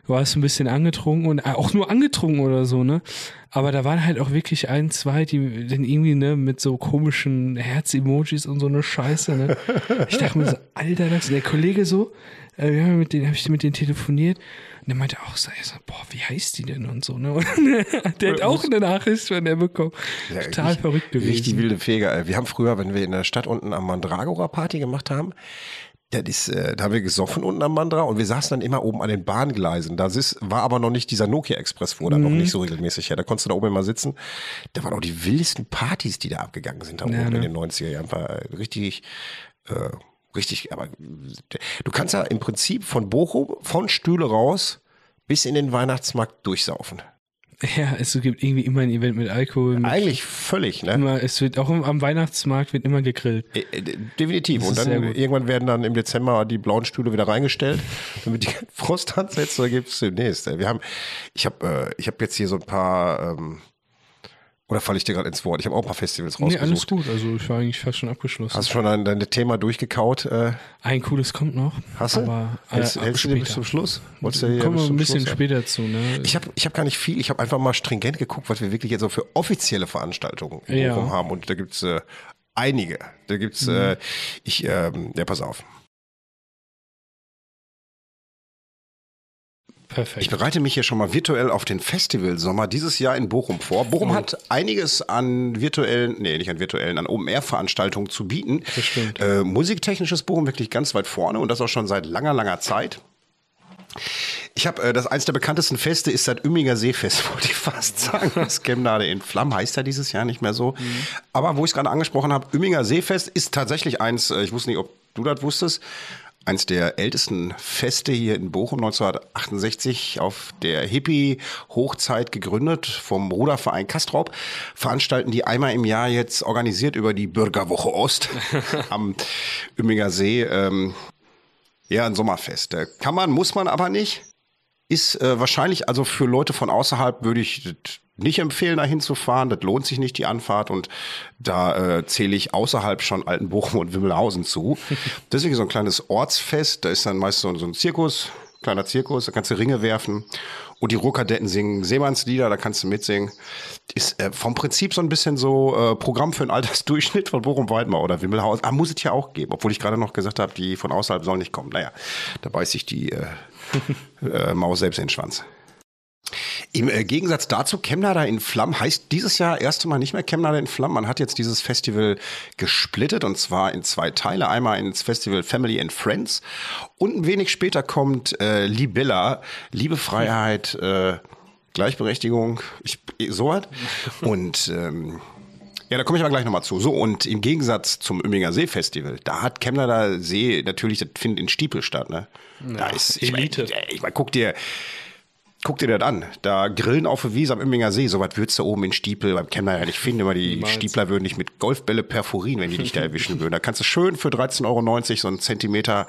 C: warst du ein bisschen angetrunken und äh, auch nur angetrunken oder so, ne? Aber da waren halt auch wirklich ein, zwei, die dann irgendwie, ne, mit so komischen Herz-Emojis und so eine Scheiße, ne? Ich dachte mir so, Alter, das, der Kollege so, äh, wir haben mit denen, hab ich mit denen telefoniert und der meinte auch so, so, boah, wie heißt die denn und so, ne? Und der hat auch eine Nachricht von der bekommen.
B: Ja,
C: Total verrückt gewesen.
B: Richtig wilde Feger. ey. Wir haben früher, wenn wir in der Stadt unten am Mandragora Party gemacht haben, das ist, äh, da haben wir gesoffen unten am Mandra und wir saßen dann immer oben an den Bahngleisen. Da ist, war aber noch nicht dieser Nokia Express, fuhr dann noch
C: Mhm.
B: nicht so regelmäßig her. Da konntest du da oben immer sitzen. Da waren auch die wildesten Partys, die da abgegangen sind, da
C: Ja,
B: oben
C: ne?
B: in den 90er Jahren. War richtig, äh, richtig, aber du kannst ja im Prinzip von Bochum, von Stühle raus bis in den Weihnachtsmarkt durchsaufen.
C: Ja, es gibt irgendwie immer ein Event mit Alkohol. Mit
B: Eigentlich völlig, ne?
C: immer, es wird auch am Weihnachtsmarkt wird immer gegrillt.
B: Äh, äh, Definitiv.
C: Das
B: Und dann irgendwann werden dann im Dezember die blauen Stühle wieder reingestellt, damit die Frost ansetzt. Oder gibt es demnächst. Wir haben, ich habe, äh, ich habe jetzt hier so ein paar. Ähm, oder falle ich dir gerade ins Wort? Ich habe auch ein paar Festivals
C: Nee,
B: rausgesucht.
C: alles gut. Also ich war eigentlich fast schon abgeschlossen.
B: Hast du schon dein, dein Thema durchgekaut? Äh,
C: ein cooles kommt noch.
B: hast du?
C: Aber äh,
B: hältst hältst du dir bis zum Schluss? Wolltest du hier
C: Kommen wir ein bisschen
B: Schluss?
C: später zu. Ne?
B: Ich habe ich hab gar nicht viel. Ich habe einfach mal stringent geguckt, was wir wirklich jetzt so für offizielle Veranstaltungen in
C: Ja.
B: Haben. Und da gibt's äh, einige. Da gibt's,
C: Mhm.
B: äh, ich, ähm, ja, pass auf.
C: Perfekt.
B: Ich bereite mich hier schon mal virtuell auf den Festivalsommer dieses Jahr in Bochum vor. Bochum
C: Oh.
B: hat einiges an virtuellen, nee, nicht an virtuellen, an Open-Air-Veranstaltungen zu bieten.
C: Das stimmt.
B: Äh, musiktechnisches Bochum wirklich ganz weit vorne und das auch schon seit langer, langer Zeit. Ich habe äh, das eins der bekanntesten Feste ist das Ümmiger Seefest, wollte ich fast sagen. Das Chemnade in Flammen heißt ja dieses Jahr nicht mehr so. Aber wo ich es gerade angesprochen habe, Ümminger Seefest ist tatsächlich eins, äh, ich wusste nicht, ob du das wusstest, eins der ältesten Feste hier in Bochum, 1968 auf der Hippie-Hochzeit gegründet vom Ruderverein Kastrop, veranstalten die einmal im Jahr jetzt organisiert über die Bürgerwoche Ost am Ümminger See. Ähm, ja, ein Sommerfest. Äh, Kann man, muss man aber nicht. Ist äh, wahrscheinlich, also für Leute von außerhalb würde ich nicht empfehlen, da hinzufahren. Das lohnt sich nicht, die Anfahrt. Und da äh, zähle ich außerhalb schon Altenbochum und Wimmelhausen zu. Deswegen so ein kleines Ortsfest. Da ist dann meist so, so ein Zirkus kleiner Zirkus, da kannst du Ringe werfen und die Ruhrkadetten singen Seemannslieder, da kannst du mitsingen. Ist äh, vom Prinzip so ein bisschen so äh, Programm für einen Altersdurchschnitt von Bochum Waldmar oder Wimmelhaus. Ah, muss es ja auch geben, obwohl ich gerade noch gesagt habe, die von außerhalb sollen nicht kommen. Naja, da beißt sich die äh, äh, Maus selbst in den Schwanz. Im äh, Gegensatz dazu, Chemnader in Flammen heißt dieses Jahr erst einmal nicht mehr Chemnader in Flammen. Man hat jetzt dieses Festival gesplittet und zwar in zwei Teile. Einmal ins Festival Family and Friends und ein wenig später kommt äh, Libella, Liebe, Freiheit, äh, Gleichberechtigung, ich, so was. Und ähm, ja, da komme ich aber gleich nochmal zu. So, und im Gegensatz zum Üminger See Festival, da hat Chemnader See natürlich, das findet in Stiepel statt, ne? Ja, da ist Elite. Ich meine, ich mein, guck dir, Guck dir das an. Da grillen auf der Wiese am Imminger See. So was würdest du oben in Stiepel beim Chemner ja nicht finden. Immer die Niemals. Stiepler würden dich mit Golfbälle perforieren, wenn die dich da erwischen würden. Da kannst du schön für 13,90 Euro so einen Zentimeter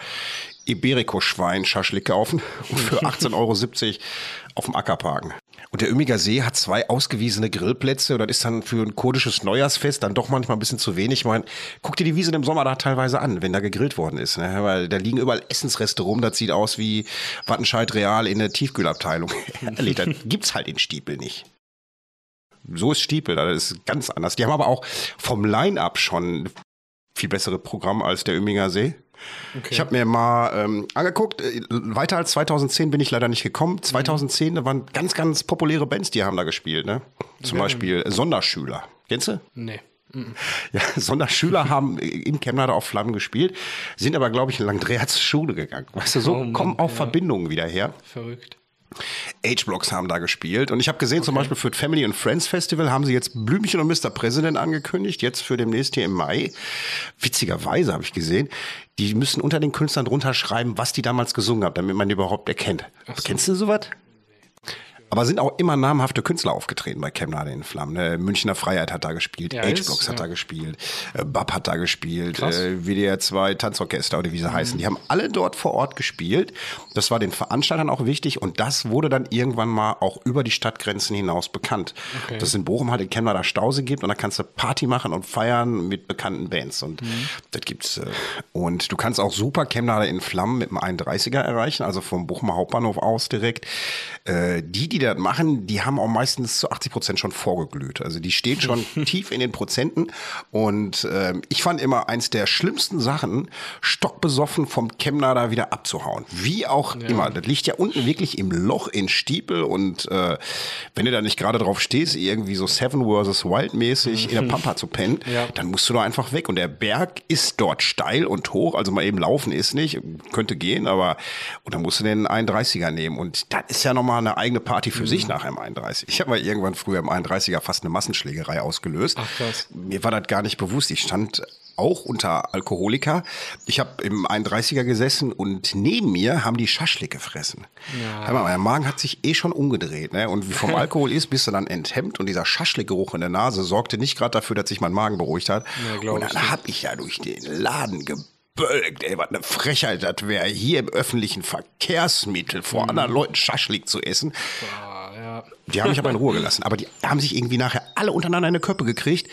B: Iberico-Schwein Schaschlik kaufen und für 18,70 Euro auf dem Acker parken. Und der Ümiger See hat zwei ausgewiesene Grillplätze und das ist dann für ein kurdisches Neujahrsfest dann doch manchmal ein bisschen zu wenig. Ich meine, guck dir die Wiese im Sommer da teilweise an, wenn da gegrillt worden ist. Ne? Weil da liegen überall Essensreste rum, das sieht aus wie Wattenscheid Real in der Tiefkühlabteilung. Das gibt's halt in Stiepel nicht. So ist Stiepel, das ist ganz anders. Die haben aber auch vom Line-Up schon viel bessere Programm als der Üminger See. Okay. Ich habe mir mal ähm, angeguckt, äh, weiter als 2010 bin ich leider nicht gekommen. 2010, mhm. da waren ganz, ganz populäre Bands, die haben da gespielt. Ne? Zum okay. Beispiel Sonderschüler. Kennst du?
C: Nee.
B: Mhm. Ja, Sonderschüler haben in Chemnade auf Flammen gespielt, sind aber, glaube ich, in Langdrea zur Schule gegangen. Weißt du, so oh kommen auch ja. Verbindungen wieder her.
C: Verrückt.
B: H-Blocks haben da gespielt. Und ich habe gesehen, okay. zum Beispiel für das Family and Friends Festival haben sie jetzt Blümchen und Mr. President angekündigt, jetzt für demnächst hier im Mai. Witzigerweise habe ich gesehen, die müssen unter den Künstlern drunter schreiben, was die damals gesungen haben, damit man die überhaupt erkennt. So. Kennst du sowas? Aber sind auch immer namhafte Künstler aufgetreten bei Chemnade in Flammen. Ne? Münchner Freiheit hat da gespielt, ja, H-Blocks hat ja. da gespielt, äh, Bab hat da gespielt, äh, WDR 2 Tanzorchester oder wie sie mhm. heißen. Die haben alle dort vor Ort gespielt. Das war den Veranstaltern auch wichtig und das wurde dann irgendwann mal auch über die Stadtgrenzen hinaus bekannt. Okay. Dass es in Bochum halt in Chemnader Stausee gibt und da kannst du Party machen und feiern mit bekannten Bands und mhm. das gibt's. Äh, und du kannst auch super Chemnader in Flammen mit einem 31er erreichen, also vom Bochumer Hauptbahnhof aus direkt. Äh, die, die die das machen, die haben auch meistens zu 80 Prozent schon vorgeglüht. Also die stehen schon tief in den Prozenten. Und äh, ich fand immer eins der schlimmsten Sachen, stockbesoffen vom Chemner da wieder abzuhauen. Wie auch ja. immer. Das liegt ja unten wirklich im Loch in Stiepel. Und äh, wenn du da nicht gerade drauf stehst, irgendwie so Seven vs. Wild mäßig in der Pampa zu pennen, ja. dann musst du da einfach weg. Und der Berg ist dort steil und hoch. Also mal eben laufen ist nicht. Könnte gehen, aber und dann musst du den 31er nehmen. Und das ist ja nochmal eine eigene Party Party für mhm. sich nach M31. Ich habe mal irgendwann früher im 31er fast eine Massenschlägerei ausgelöst. Ach, krass. Mir war das gar nicht bewusst. Ich stand auch unter Alkoholiker. Ich habe im 31er gesessen und neben mir haben die Schaschlik gefressen. Ja. Mal, mein Magen hat sich eh schon umgedreht. Ne? Und wie vom Alkohol ist, bist du dann enthemmt und dieser Schaschlikgeruch in der Nase sorgte nicht gerade dafür, dass sich mein Magen beruhigt hat. Ja, und dann habe ich ja durch den Laden gebölkt, ey, was eine Frechheit das wäre, hier im öffentlichen Verkehrsmittel vor mhm. anderen Leuten Schaschlik zu essen. Boah, ja. Die haben mich aber in Ruhe gelassen. Aber die haben sich irgendwie nachher alle untereinander eine Köppe gekriegt.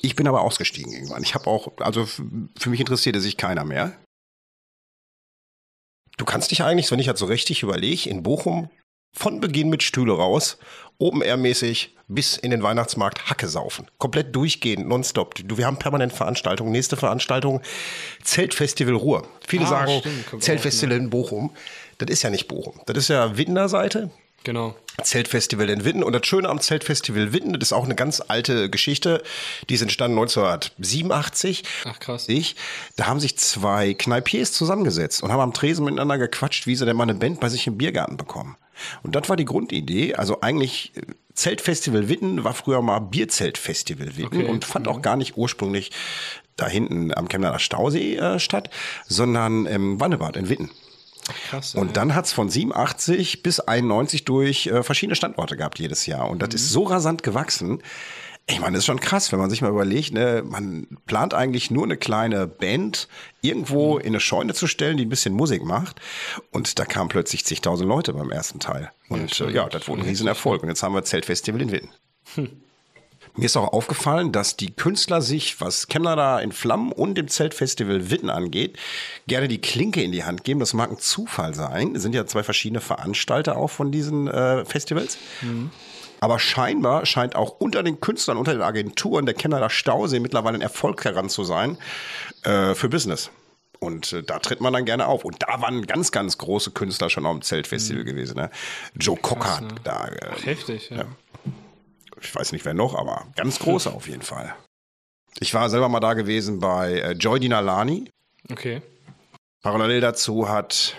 B: Ich bin aber ausgestiegen irgendwann. Ich habe auch, also für mich interessierte sich keiner mehr. Du kannst dich eigentlich, wenn ich das so richtig überlege, in Bochum von Beginn mit Stühle raus, Open-Air-mäßig bis in den Weihnachtsmarkt Hacke saufen. Komplett durchgehend, nonstop. Du, wir haben permanent Veranstaltungen. Nächste Veranstaltung, Zeltfestival Ruhr. Viele ah, sagen stimmt, Zeltfestival in Bochum. Das ist ja nicht Bochum. Das ist ja Wittener Seite.
C: Genau.
B: Zeltfestival in Witten. Und das Schöne am Zeltfestival Witten, das ist auch eine ganz alte Geschichte. Die ist entstanden 1987.
C: Ach krass.
B: Ich, da haben sich zwei Kneipiers zusammengesetzt und haben am Tresen miteinander gequatscht, wie sie denn mal eine Band bei sich im Biergarten bekommen. Und das war die Grundidee. Also eigentlich äh, Zeltfestival Witten war früher mal Bierzeltfestival Witten okay. und fand mhm. auch gar nicht ursprünglich da hinten am Chemnader Stausee äh, statt, sondern im Wannebad in Witten. Krass, und dann hat's von 87 bis 91 durch äh, verschiedene Standorte gehabt jedes Jahr. Und das mhm. ist so rasant gewachsen. Ich meine, das ist schon krass, wenn man sich mal überlegt, ne, man plant eigentlich nur eine kleine Band irgendwo mhm. in eine Scheune zu stellen, die ein bisschen Musik macht. Und da kamen plötzlich zigtausend Leute beim ersten Teil. Und ja, äh, ja das wurde ein Riesenerfolg. Und jetzt haben wir Zeltfestival in Witten. Hm. Mir ist auch aufgefallen, dass die Künstler sich, was Canada in Flammen und dem Zeltfestival Witten angeht, gerne die Klinke in die Hand geben. Das mag ein Zufall sein. Es sind ja zwei verschiedene Veranstalter auch von diesen äh, Festivals. Mhm. Aber scheinbar scheint auch unter den Künstlern, unter den Agenturen der Canada Stausee mittlerweile ein Erfolg heran zu sein äh, für Business. Und äh, da tritt man dann gerne auf. Und da waren ganz, ganz große Künstler schon auf dem Zeltfestival mhm. gewesen. Ne? Joe Cocker, ne? da. Äh,
C: Ach, heftig, ja. ja
B: ich weiß nicht wer noch, aber ganz große auf jeden Fall. Ich war selber mal da gewesen bei äh, Joy Dinalani.
C: Okay.
B: Parallel dazu hat.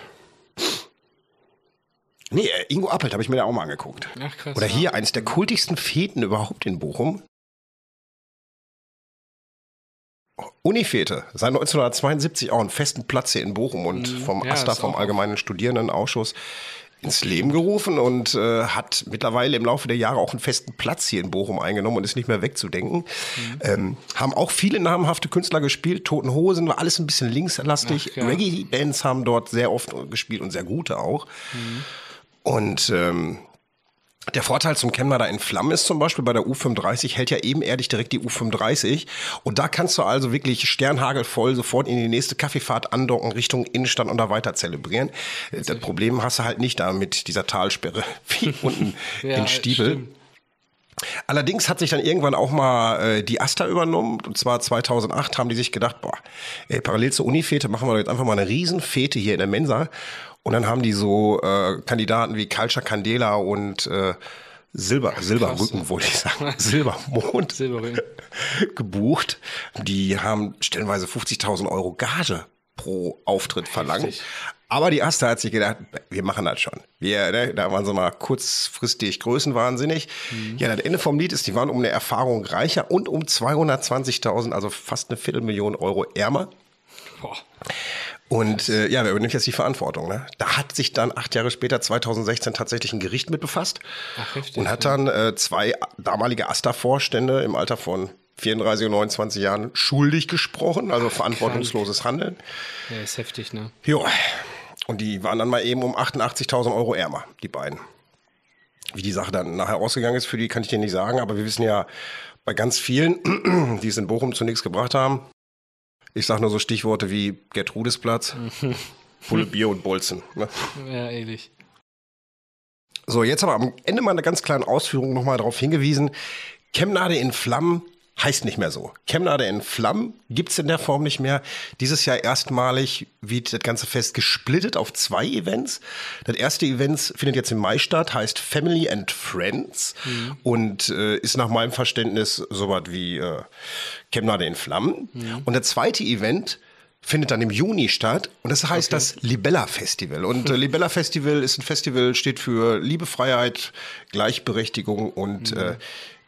B: Nee, äh, Ingo Appelt habe ich mir da auch mal angeguckt. Ach, krass. Oder hier ja. eines der kultigsten Feten überhaupt in Bochum. Unifete, seit 1972 auch einen festen Platz hier in Bochum und mhm. vom ja, AStA, vom Allgemeinen Studierendenausschuss, ins Leben gerufen und äh, hat mittlerweile im Laufe der Jahre auch einen festen Platz hier in Bochum eingenommen und ist nicht mehr wegzudenken. Mhm. Ähm, haben auch viele namhafte Künstler gespielt. Toten Hosen war alles ein bisschen linkslastig. ja. Reggae-Bands haben dort sehr oft gespielt und sehr gute auch. Mhm. Und ähm, der Vorteil zum Chemnader in Flammen ist zum Beispiel bei der U35 hält ja ebenerdig direkt die U35 und da kannst du also wirklich sternhagelvoll sofort in die nächste Kaffeefahrt andocken Richtung Innenstadt und da weiter zelebrieren. Das Problem hast du halt nicht da mit dieser Talsperre wie unten ja, in Stiebel. Stimmt. Allerdings hat sich dann irgendwann auch mal äh, die Asta übernommen. Und zwar 2008 haben die sich gedacht, boah, ey, parallel zur Unifete machen wir jetzt einfach mal eine Riesenfete hier in der Mensa. Und dann haben die so äh, Kandidaten wie Culture Candela und äh, Silber, Silberrücken, wollte ich sagen, Silbermond Silberrücken. gebucht. Die haben stellenweise 50.000 Euro Gage pro Auftritt verlangt. Richtig. Aber die Asta hat sich gedacht, wir machen das schon. Wir, ne, da waren sie mal kurzfristig größenwahnsinnig. Mhm. Ja, das Ende vom Lied ist, die waren um eine Erfahrung reicher und um 220.000, also fast eine Viertelmillion Euro ärmer. Boah. Und äh, ja, wer übernimmt jetzt die Verantwortung? Ne? Da hat sich dann acht Jahre später, 2016, tatsächlich ein Gericht mit befasst Ach, heftig, und hat dann äh, zwei damalige AStA-Vorstände im Alter von 34 und 29 Jahren schuldig gesprochen, also verantwortungsloses krank. Handeln.
C: Ja, ist heftig, ne?
B: Jo. Und die waren dann mal eben um 88.000 Euro ärmer, die beiden. Wie die Sache dann nachher ausgegangen ist, für die kann ich dir nicht sagen, aber wir wissen ja bei ganz vielen, die es in Bochum zunächst gebracht haben, ich sage nur so Stichworte wie Gertrudesplatz, Pulle Bier und Bolzen. Ne?
C: Ja, ähnlich.
B: So, jetzt aber am Ende meiner ganz kleinen Ausführung nochmal darauf hingewiesen. Chemnade in Flammen heißt nicht mehr so. Chemnade in Flammen gibt's in der Form nicht mehr. Dieses Jahr erstmalig wird das ganze Fest gesplittet auf zwei Events. Das erste Event findet jetzt im Mai statt, heißt Family and Friends mhm. und äh, ist nach meinem Verständnis so was wie äh, Chemnade in Flammen. Mhm. Und das zweite Event findet dann im Juni statt und das heißt okay. das Libella Festival. Und äh, Libella Festival ist ein Festival, steht für Liebe, Freiheit, Gleichberechtigung und mhm. äh,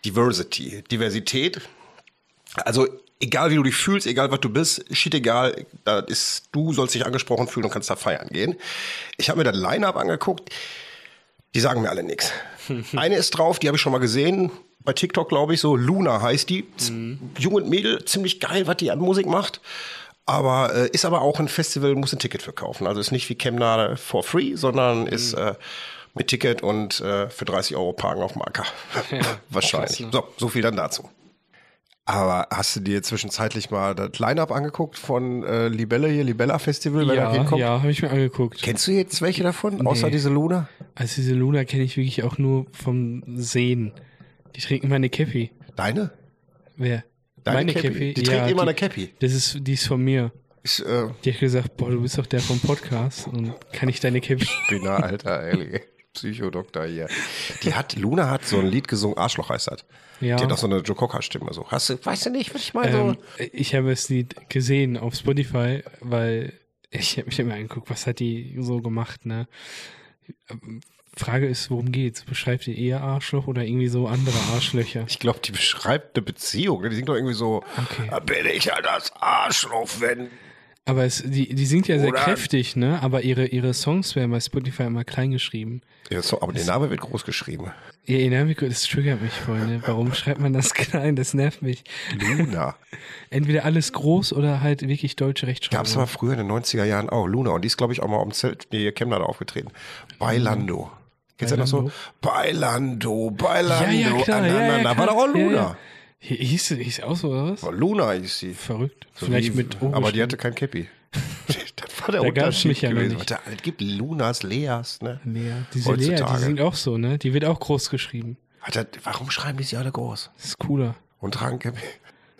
B: Diversity, Diversität. Also egal wie du dich fühlst, egal was du bist, shit egal, da ist, du sollst dich angesprochen fühlen und kannst da feiern gehen. Ich habe mir das Line-Up angeguckt, die sagen mir alle nichts. Eine ist drauf, die habe ich schon mal gesehen, bei TikTok glaube ich so, Luna heißt die. Mhm. Jung und Mädel, ziemlich geil, was die an Musik macht. Aber äh, ist aber auch ein Festival, muss ein Ticket verkaufen. Also ist nicht wie Chemnade for free, sondern mhm. ist äh, mit Ticket und äh, für 30 Euro parken auf dem Acker. Ja, Wahrscheinlich. Ne? So, so viel dann dazu. Aber hast du dir zwischenzeitlich mal das Line-Up angeguckt von äh, Libelle hier, Libella Festival,
C: wenn ja, hinkommt? Ja, habe ich mir angeguckt.
B: Kennst du jetzt welche davon, nee. außer diese Luna?
C: Also diese Luna kenne ich wirklich auch nur vom Sehen. Die trinken meine Käppi.
B: Deine?
C: Wer?
B: Deine meine Käppi? Die trinkt ja, immer die, eine Käppi.
C: Das ist, die ist von mir.
B: Ich, äh,
C: die hat gesagt, boah, du bist doch der vom Podcast und kann ich deine Käppi?
B: Spinner, Alter, ehrlich. Psychodoktor hier. Die hat, Luna hat so ein Lied gesungen, Arschloch heißt das. Ja. Die hat auch so eine Joe Cocker-Stimme. So. Hast du, weißt du nicht, was ich meine? Ähm,
C: so? Ich habe das Lied gesehen auf Spotify, weil ich habe mich immer angeguckt, was hat die so gemacht, ne? Frage ist, worum geht's? Beschreibt die eher Arschloch oder irgendwie so andere Arschlöcher?
B: Ich glaube, die beschreibt eine Beziehung. Ne? Die singt doch irgendwie so, okay. bin ich ja das Arschloch, wenn
C: aber es, die, die singt ja sehr Oder kräftig, ne? Aber ihre, ihre Songs werden bei Spotify immer klein geschrieben.
B: Ja, so, aber der Name wird groß geschrieben.
C: Ja, ihr Name, das triggert mich ne? Warum schreibt man das klein? Das nervt mich.
B: Luna.
C: Entweder alles groß oder halt wirklich deutsche Rechtschreibung.
B: Gab es aber früher in den 90er Jahren auch. Luna. Und die ist, glaube ich, auch mal am Zelt, nee, Chemnat aufgetreten. Bailando. Mhm. Kennst du das noch so? Bailando, Bailando. Ja, ja, klar. Ja, ja,
C: war doch auch Luna. Hi- Hieß, hieß auch so, oder was?
B: Oh, Luna hieß sie.
C: Verrückt.
B: So
C: Vielleicht
B: wie-
C: mit O
B: Aber die hatte kein Cappy. das war der
C: Da
B: Unterschied
C: mich ja
B: gewesen.
C: nicht.
B: Was da alles gibt Lunas, Leas, ne?
C: Lea. Diese Lea, die
B: Heutzutage.
C: sind auch so, ne? Die wird auch groß geschrieben.
B: Alter, warum schreiben die sie alle groß?
C: Das ist cooler.
B: Und tragen Cappy?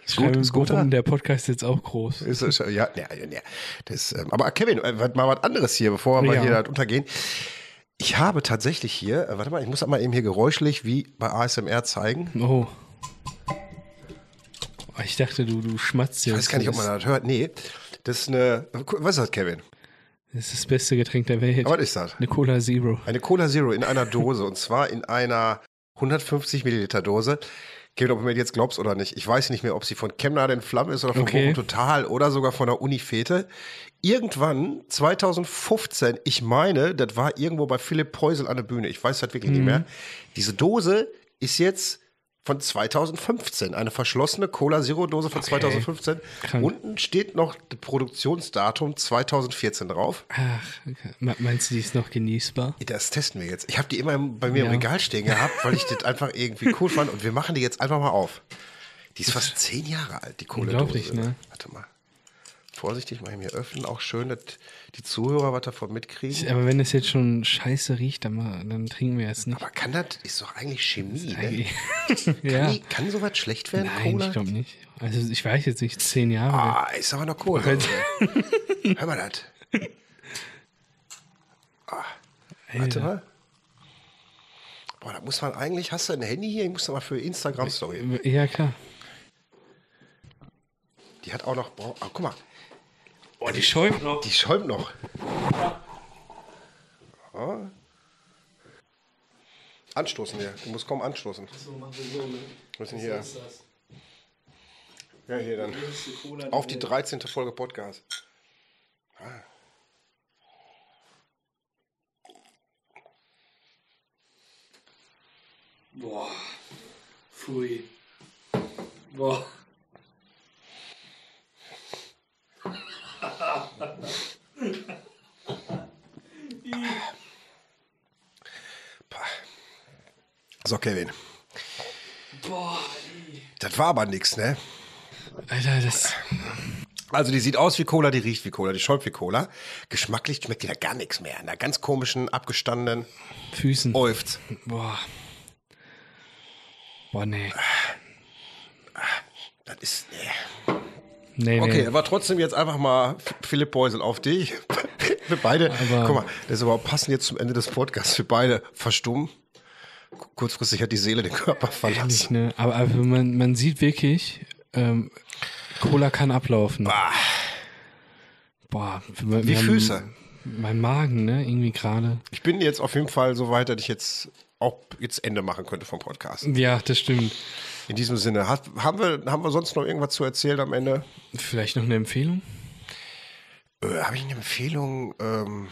B: Ist gut, ist gut.
C: warum der Podcast jetzt auch groß.
B: Ist, ist, ja, ja, ja, ja. Das, ähm, aber Kevin, äh, mal was anderes hier, bevor wir
C: Ja.
B: hier da untergehen. Ich habe tatsächlich hier, äh, warte mal, ich muss das mal eben hier geräuschlich wie bei ASMR zeigen.
C: Oh. Oh, Ich dachte, du, du schmatzt
B: Ich
C: jetzt.
B: weiß gar nicht, ob man das hört. Nee, das ist eine, was ist das, Kevin?
C: Das ist das beste Getränk der Welt.
B: Aber was ist das?
C: Eine Cola Zero.
B: Eine Cola Zero in einer Dose und zwar in einer 150 Milliliter Dose. Kevin, ob du mir jetzt glaubst oder nicht. Ich weiß nicht mehr, ob sie von Chemnade in Flammen ist oder von
C: Okay.
B: Bochum Total oder sogar von der Uni Fete. Irgendwann, 2015, ich meine, das war irgendwo bei Philipp Preusel an der Bühne. Ich weiß das wirklich nicht mehr. Diese Dose ist jetzt von 2015. Eine verschlossene Cola Zero Dose von 2015.
C: Krank.
B: Unten steht noch das Produktionsdatum 2014 drauf.
C: Ach, okay. Me- meinst du, die ist noch genießbar?
B: Das testen wir jetzt. Ich habe die immer im- bei mir im
C: Ja.
B: Regal stehen gehabt, weil ich das einfach irgendwie cool fand. Und wir machen die jetzt einfach mal auf. Die ist fast zehn Jahre alt, die Kohle.
C: Unglaublich, ne?
B: Warte mal. Vorsichtig mal hier öffnen. Auch schön, dass die Zuhörer was davon mitkriegen.
C: Aber wenn es jetzt schon scheiße riecht, dann, mal, dann trinken wir es nicht.
B: Aber kann das, ist doch eigentlich Chemie, ne? Kann,
C: ja.
B: die, kann sowas schlecht werden,
C: Nein,
B: Cola?
C: ich glaube nicht. Also ich weiß jetzt nicht, zehn Jahre.
B: Ah, ist aber noch Cola. Hör mal das. Ah, warte mal. Boah, da muss man eigentlich, hast du ein Handy hier? Ich muss da mal für Instagram-Story.
C: Ja, klar.
B: Die hat auch noch, boah, ah, guck mal,
C: Oh, die schäumt noch.
B: die schäumt noch. Ja. Anstoßen hier. Du musst kaum anstoßen. Wir müssen hier. Ja, hier dann. Auf die 13. Folge Podcast.
C: Boah. Pfui. Boah.
B: So, Kevin.
C: Boah.
B: Das war aber nix, ne?
C: Alter, das.
B: Also die sieht aus wie Cola, die riecht wie Cola, die schäumt wie Cola. Geschmacklich schmeckt die da gar nichts mehr. In einer ganz komischen, abgestandenen
C: Füßen.
B: Eufz.
C: Boah. Boah, nee.
B: Das ist. Nee.
C: Nee,
B: Okay,
C: nee.
B: aber trotzdem jetzt einfach mal Philipp Beusel auf dich. Wir beide,
C: Aber-
B: guck mal, das ist überhaupt passend jetzt zum Ende des Podcasts. Wir beide verstummen. Kurzfristig hat die Seele den Körper
C: Ehrlich,
B: verlassen.
C: ne? Aber, aber man, man sieht wirklich, ähm, Cola kann ablaufen.
B: Bah,
C: Boah. wir-
B: wie Füße.
C: Mein Magen, ne? Irgendwie gerade.
B: Ich bin jetzt auf jeden Fall so weit, dass ich jetzt auch jetzt Ende machen könnte vom Podcast.
C: Ja, das stimmt.
B: In diesem Sinne, hat, haben, wir, haben wir sonst noch irgendwas zu erzählen am Ende?
C: Vielleicht noch eine Empfehlung?
B: Äh, Habe ich eine Empfehlung? Ähm,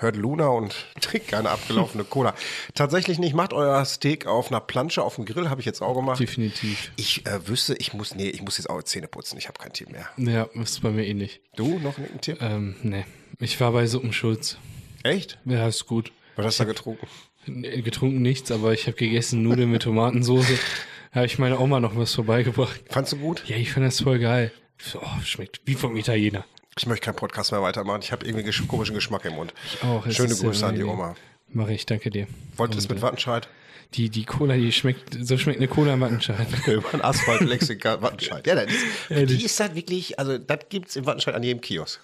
B: hört Luna und trinkt keine abgelaufene Cola. Tatsächlich nicht. Macht euer Steak auf einer Plansche, auf dem Grill, habe ich jetzt auch gemacht.
C: Definitiv.
B: Ich äh, wüsste, ich muss, nee, ich muss jetzt auch Zähne putzen. Ich habe keinen Tipp mehr.
C: Ja, ist bei mir ähnlich.
B: Du noch einen Tipp?
C: Ähm, nee. Ich war bei Suppenschulz.
B: Echt?
C: Ja, ist gut.
B: Was hast du da getrunken?
C: Getrunken nichts, aber ich habe gegessen Nudeln mit Tomatensoße. Habe ich meiner Oma noch was vorbeigebracht.
B: Fandst du gut?
C: Ja, ich fand das voll geil. So, oh, schmeckt wie vom Italiener.
B: Ich möchte keinen Podcast mehr weitermachen. Ich habe irgendwie gesch komischen Geschmack im Mund.
C: Auch, es
B: Schöne Grüße an die
C: angenehm.
B: Oma.
C: Mache ich, danke dir.
B: Wollt ihr es mit Wattenscheid?
C: Die, die Cola, die schmeckt, so schmeckt eine Cola im Wattenscheid.
B: Über den Asphalt, Lexika, Wattenscheid. Ja, das die ist halt wirklich, also das gibt es im Wattenscheid an jedem Kiosk.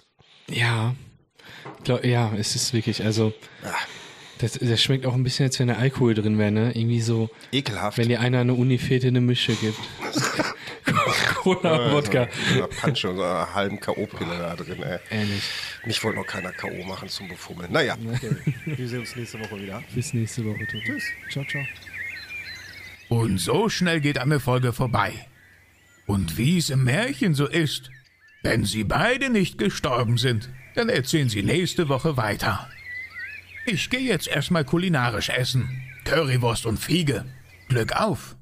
C: Ja. Glaub, ja, es ist wirklich, also,
B: Ah,
C: das, das schmeckt auch ein bisschen, als wenn da Alkohol drin wäre, ne? Irgendwie so,
B: ekelhaft.
C: wenn dir einer eine Unifete eine Mische gibt. Cola, Wodka.
B: So eine Pansche und so einer halben K.O.-Pille da drin, ey.
C: Ehrlich.
B: Mich wollte noch keiner K.O. machen zum Befummeln. Naja.
D: Wir sehen uns nächste Woche wieder.
C: Bis nächste Woche, Tobi.
D: Tschüss. Ciao, ciao.
A: Und so schnell geht eine Folge vorbei. Und wie es im Märchen so ist, wenn sie beide nicht gestorben sind, dann erzählen sie nächste Woche weiter. Ich gehe jetzt erstmal kulinarisch essen. Currywurst und Fiege. Glück auf!